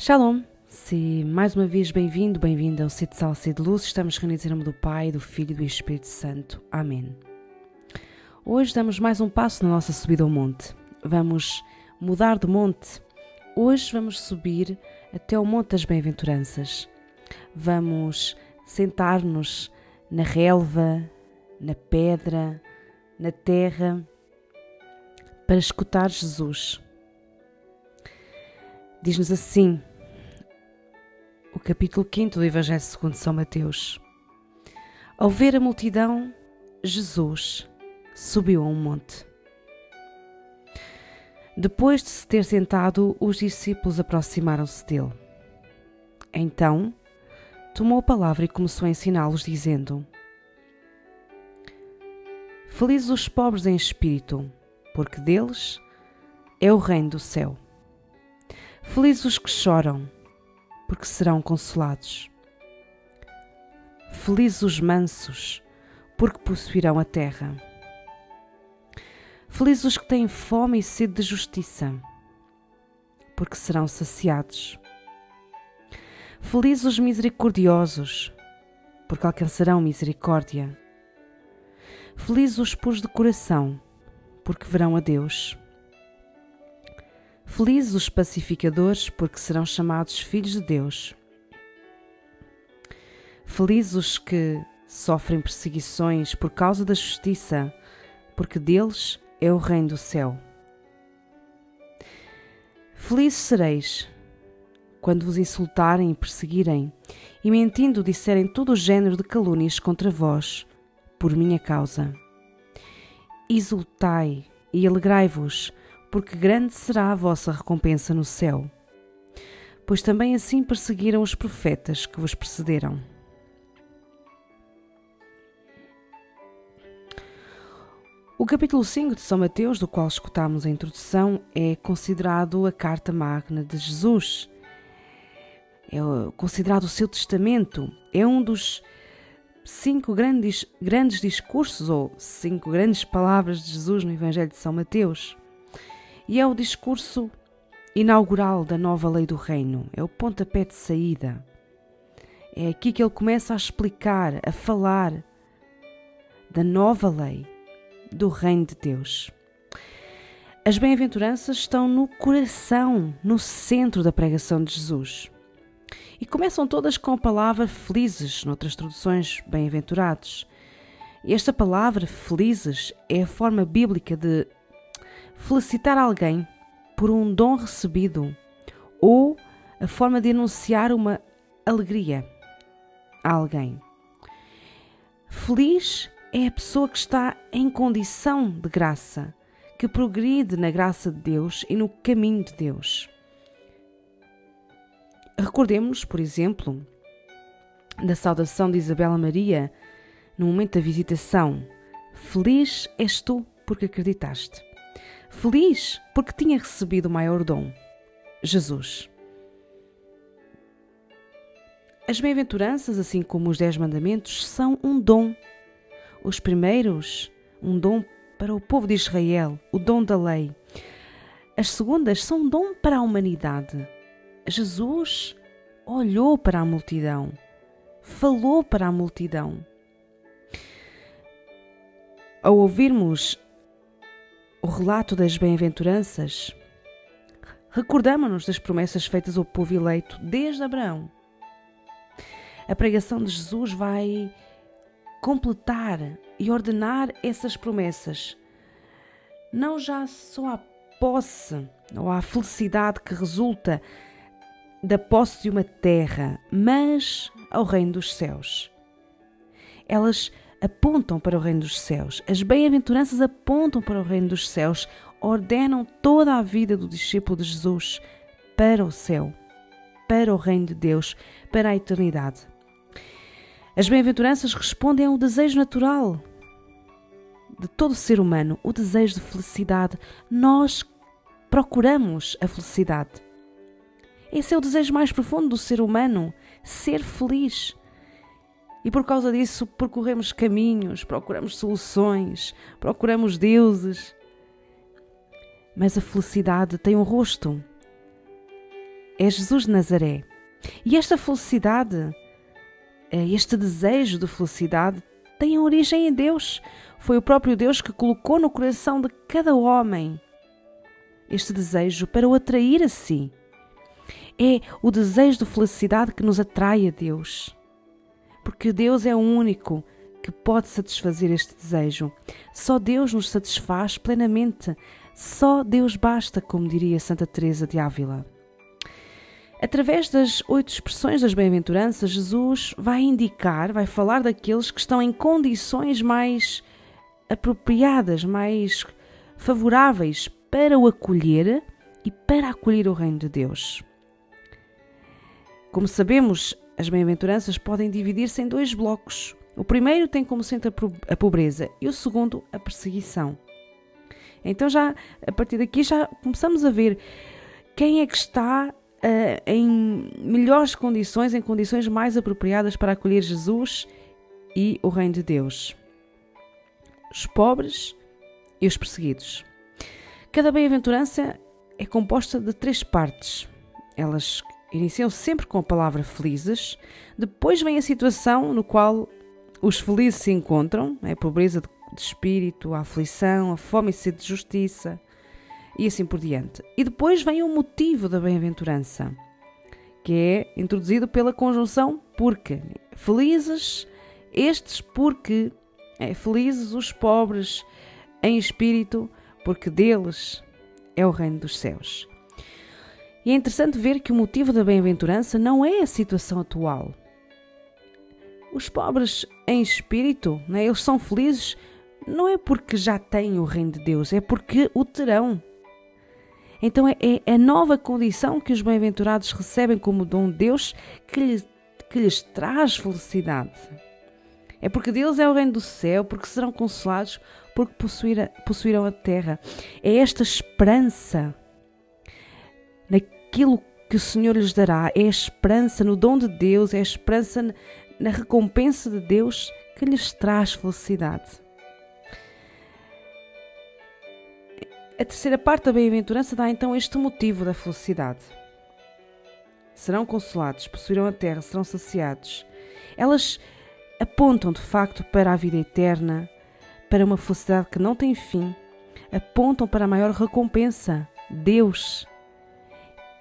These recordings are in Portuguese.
Shalom! Se mais uma vez bem-vindo, bem-vinda ao Sede Sal, Sede Luz, estamos reunidos em nome do Pai, do Filho e do Espírito Santo. Amém. Hoje damos mais um passo na nossa subida ao monte. Vamos mudar de monte. Hoje vamos subir até o Monte das Bem-aventuranças. Vamos sentar-nos na relva, na pedra, na terra, para escutar Jesus. Diz-nos assim o capítulo 5 do Evangelho segundo São Mateus. Ao ver a multidão, Jesus subiu a um monte. Depois de se ter sentado, os discípulos aproximaram-se dele. Então, tomou a palavra e começou a ensiná-los, dizendo: Felizes os pobres em espírito, porque deles é o reino do céu. Felizes os que choram, porque serão consolados. Felizes os mansos, porque possuirão a terra. Felizes os que têm fome e sede de justiça, porque serão saciados. Felizes os misericordiosos, porque alcançarão misericórdia. Felizes os puros de coração, porque verão a Deus. Felizes os pacificadores, porque serão chamados filhos de Deus. Felizes os que sofrem perseguições por causa da justiça, porque deles é o reino do céu. Felizes sereis quando vos insultarem e perseguirem, e mentindo disserem todo o género de calúnias contra vós, por minha causa. Exultai e alegrai-vos, porque grande será a vossa recompensa no céu. Pois também assim perseguiram os profetas que vos precederam. O capítulo 5 de São Mateus, do qual escutamos a introdução, é considerado a carta magna de Jesus. É considerado o seu testamento. É um dos cinco grandes, grandes discursos ou cinco grandes palavras de Jesus no Evangelho de São Mateus. E é o discurso inaugural da nova lei do reino, é o pontapé de saída. É aqui que ele começa a explicar, a falar da nova lei do reino de Deus. As bem-aventuranças estão no coração, no centro da pregação de Jesus. E começam todas com a palavra felizes, noutras traduções, bem-aventurados. Esta palavra felizes é a forma bíblica de felicitar alguém por um dom recebido ou a forma de anunciar uma alegria a alguém. Feliz é a pessoa que está em condição de graça, que progride na graça de Deus e no caminho de Deus. Recordemos, por exemplo, da saudação de Isabela Maria no momento da visitação: Feliz és tu porque acreditaste. Feliz porque tinha recebido o maior dom, Jesus. As bem-aventuranças, assim como os Dez Mandamentos, são um dom. Os primeiros, um dom para o povo de Israel, o dom da lei. As segundas são um dom para a humanidade. Jesus olhou para a multidão, falou para a multidão. Ao ouvirmos o relato das bem-aventuranças, recordamos-nos das promessas feitas ao povo eleito desde Abraão. A pregação de Jesus vai completar e ordenar essas promessas. Não já só a posse ou a felicidade que resulta da posse de uma terra, mas ao reino dos céus. Elas apontam para o reino dos céus. As bem-aventuranças apontam para o reino dos céus, ordenam toda a vida do discípulo de Jesus para o céu, para o reino de Deus, para a eternidade. As bem-aventuranças respondem ao desejo natural de todo ser humano, o desejo de felicidade. Nós procuramos a felicidade. Esse é o desejo mais profundo do ser humano, ser feliz. E por causa disso percorremos caminhos, procuramos soluções, procuramos deuses. Mas a felicidade tem um rosto. é Jesus de Nazaré. E esta felicidade, eh, este desejo de felicidade, tem origem em Deus. Foi o próprio Deus que colocou no coração de cada homem este desejo para o atrair a si. É o desejo de felicidade que nos atrai a Deus. Porque Deus é o único que pode satisfazer este desejo. Só Deus nos satisfaz plenamente. Só Deus basta, como diria Santa Teresa de Ávila. Através das oito expressões das bem-aventuranças, Jesus vai indicar, vai falar daqueles que estão em condições mais apropriadas, mais favoráveis para o acolher e para acolher o reino de Deus. Como sabemos, as bem-aventuranças podem dividir-se em dois blocos. O primeiro tem como centro a pobreza e o segundo a perseguição. Então já a partir daqui já começamos a ver quem é que está uh, em melhores condições, em condições mais apropriadas para acolher Jesus e o Reino de Deus. Os pobres e os perseguidos. Cada bem-aventurança é composta de três partes. Elas iniciam sempre com a palavra felizes, depois vem a situação no qual os felizes se encontram, é a pobreza de espírito, a aflição, a fome e sede de justiça, e assim por diante. E depois vem o motivo da bem-aventurança, que é introduzido pela conjunção porque. Felizes estes porque é, felizes os pobres em espírito, porque deles é o reino dos céus. E é interessante ver que o motivo da bem-aventurança não é a situação atual. Os pobres em espírito, né, eles são felizes não é porque já têm o reino de Deus, é porque o terão. Então é, é a nova condição que os bem-aventurados recebem como dom de Deus que lhes, que lhes traz felicidade. É porque Deus é o reino do céu, porque serão consolados, porque possuir, possuirão a terra. É esta esperança naquilo que o Senhor lhes dará, é a esperança no dom de Deus, é a esperança na recompensa de Deus que lhes traz felicidade. A terceira parte da bem-aventurança dá então este motivo da felicidade. Serão consolados, possuirão a terra, serão saciados. Elas apontam de facto para a vida eterna, para uma felicidade que não tem fim, apontam para a maior recompensa, Deus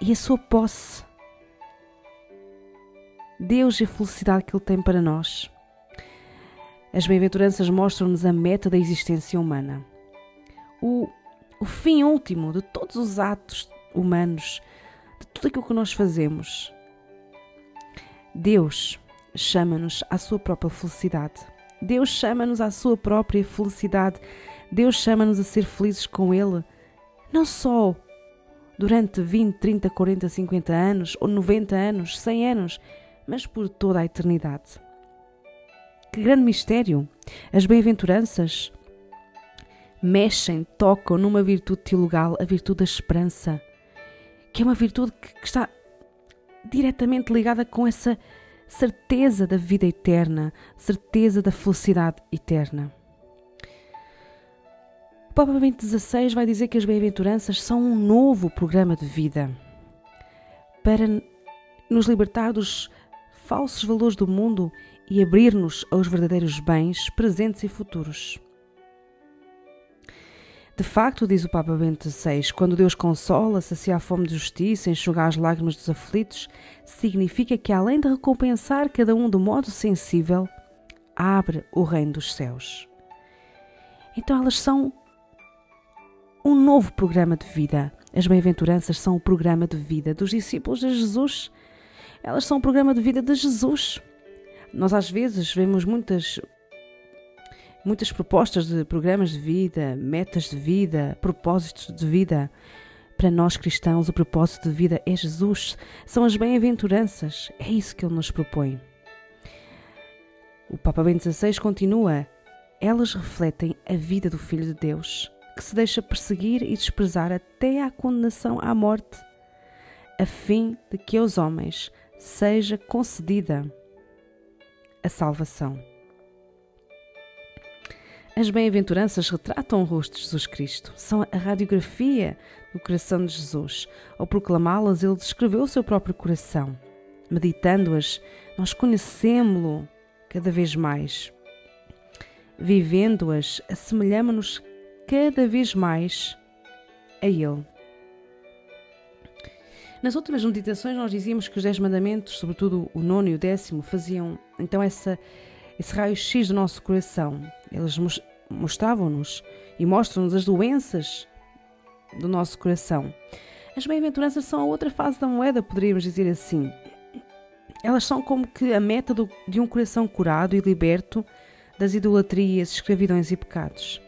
e a sua posse. Deus e a felicidade que Ele tem para nós. As bem-aventuranças mostram-nos a meta da existência humana. O o fim último de todos os atos humanos, de tudo aquilo que nós fazemos. Deus chama-nos à sua própria felicidade. Deus chama-nos à sua própria felicidade. Deus chama-nos a ser felizes com Ele, não só durante 20, 30, 40, 50 anos, ou 90 anos, 100 anos, mas por toda a eternidade. Que grande mistério! As bem-aventuranças mexem, tocam numa virtude teologal, a virtude da esperança, que é uma virtude que, que está diretamente ligada com essa certeza da vida eterna, certeza da felicidade eterna. Papa Bento XVI vai dizer que as bem-aventuranças são um novo programa de vida para nos libertar dos falsos valores do mundo e abrir-nos aos verdadeiros bens presentes e futuros. De facto, diz o Papa Bento XVI, quando Deus consola, sacia a fome de justiça, enxuga as lágrimas dos aflitos, significa que, além de recompensar cada um de modo sensível, abre o reino dos céus. Então, elas são um novo programa de vida. As bem-aventuranças são o programa de vida dos discípulos de Jesus. Elas são o programa de vida de Jesus. Nós, às vezes, vemos muitas muitas propostas de programas de vida, metas de vida, propósitos de vida. Para nós cristãos, o propósito de vida é Jesus, são as bem-aventuranças, é isso que ele nos propõe. O Papa Bento XVI continua: elas refletem a vida do Filho de Deus, que se deixa perseguir e desprezar até à condenação à morte, a fim de que aos homens seja concedida a salvação. As bem-aventuranças retratam o rosto de Jesus Cristo, são a radiografia do coração de Jesus. Ao proclamá-las, ele descreveu o seu próprio coração. Meditando-as, nós conhecemos-lo cada vez mais. Vivendo-as, assemelhamos-nos cada vez mais a Ele. Nas últimas meditações, nós dizíamos que os Dez Mandamentos, sobretudo o nono e o décimo, faziam então essa, esse raio-x do nosso coração. Eles mostravam-nos e mostram-nos as doenças do nosso coração. As bem-aventuranças são a outra face da moeda, poderíamos dizer assim. Elas são como que a meta do, de um coração curado e liberto das idolatrias, escravidões e pecados,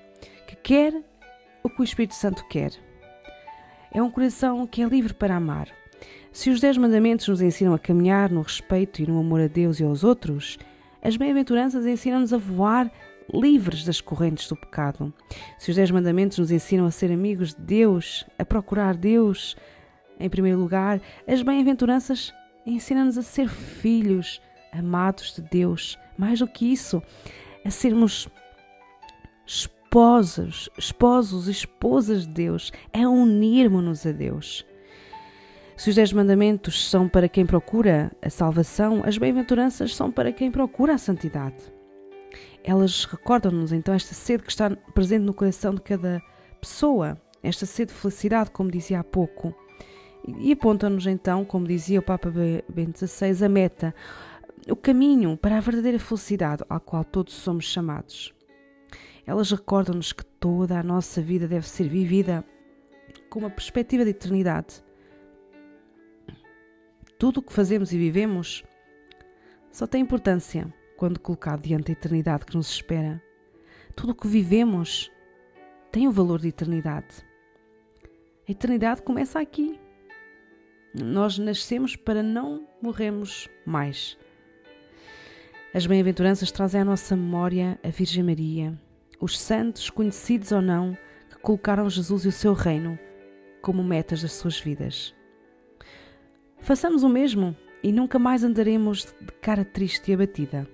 quer o que o Espírito Santo quer. É um coração que é livre para amar, se os Dez Mandamentos nos ensinam a caminhar no respeito e no amor a Deus e aos outros, as bem-aventuranças ensinam-nos a voar livres das correntes do pecado. Se os Dez Mandamentos nos ensinam a ser amigos de Deus, a procurar Deus em primeiro lugar, as bem-aventuranças ensinam-nos a ser filhos amados de Deus. Mais do que isso, a sermos esposos, esposos e esposas de Deus, a unirmos-nos a Deus. Se os Dez Mandamentos são para quem procura a salvação, as bem-aventuranças são para quem procura a santidade. Elas recordam-nos então esta sede que está presente no coração de cada pessoa, esta sede de felicidade, como dizia há pouco, e apontam-nos então, como dizia o Papa Bento XVI, a meta, o caminho para a verdadeira felicidade ao qual todos somos chamados. Elas recordam-nos que toda a nossa vida deve ser vivida com uma perspectiva de eternidade tudo o que fazemos e vivemos só tem importância quando colocado diante da eternidade que nos espera. Tudo o que vivemos tem o valor de eternidade. A eternidade começa aqui. Nós nascemos para não morrermos mais. As bem-aventuranças trazem à nossa memória a Virgem Maria, os santos, conhecidos ou não, que colocaram Jesus e o seu reino como metas das suas vidas. Façamos o mesmo e nunca mais andaremos de cara triste e abatida.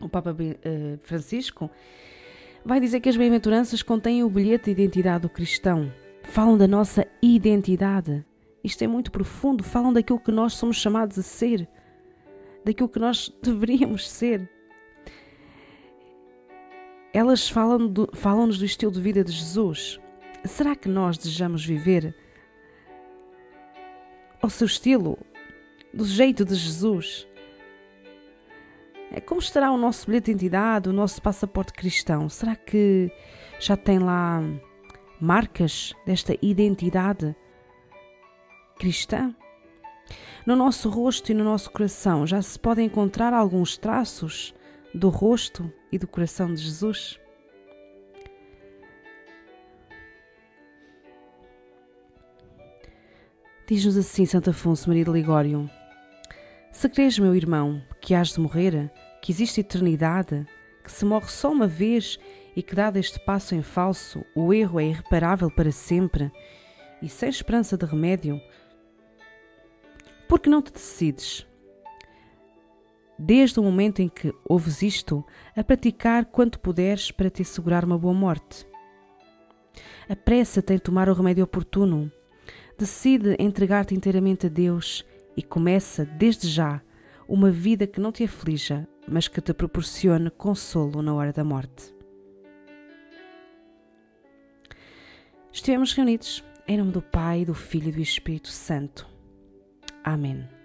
O Papa eh, Francisco vai dizer que as bem-aventuranças contêm o bilhete de identidade do cristão. Falam da nossa identidade. Isto é muito profundo. Falam daquilo que nós somos chamados a ser, daquilo que nós deveríamos ser. Elas falam-nos do, falam do estilo de vida de Jesus. Será que nós desejamos viver ao seu estilo, do jeito de Jesus. É, como estará o nosso bilhete de identidade, o nosso passaporte cristão? Será que já tem lá marcas desta identidade cristã? No nosso rosto e no nosso coração já se podem encontrar alguns traços do rosto e do coração de Jesus? Diz-nos assim Santo Afonso Maria de Ligório: Se crês, meu irmão, que hás de morrer, que existe eternidade, que se morre só uma vez e que, dado este passo em falso, o erro é irreparável para sempre e sem esperança de remédio, por que não te decides? Desde o momento em que ouves isto, a praticar quanto puderes para te assegurar uma boa morte. Apressa-te em tomar o remédio oportuno Decide entregar-te inteiramente a Deus e começa, desde já, uma vida que não te aflija, mas que te proporcione consolo na hora da morte. Estivemos reunidos em nome do Pai, do Filho e do Espírito Santo. Amém.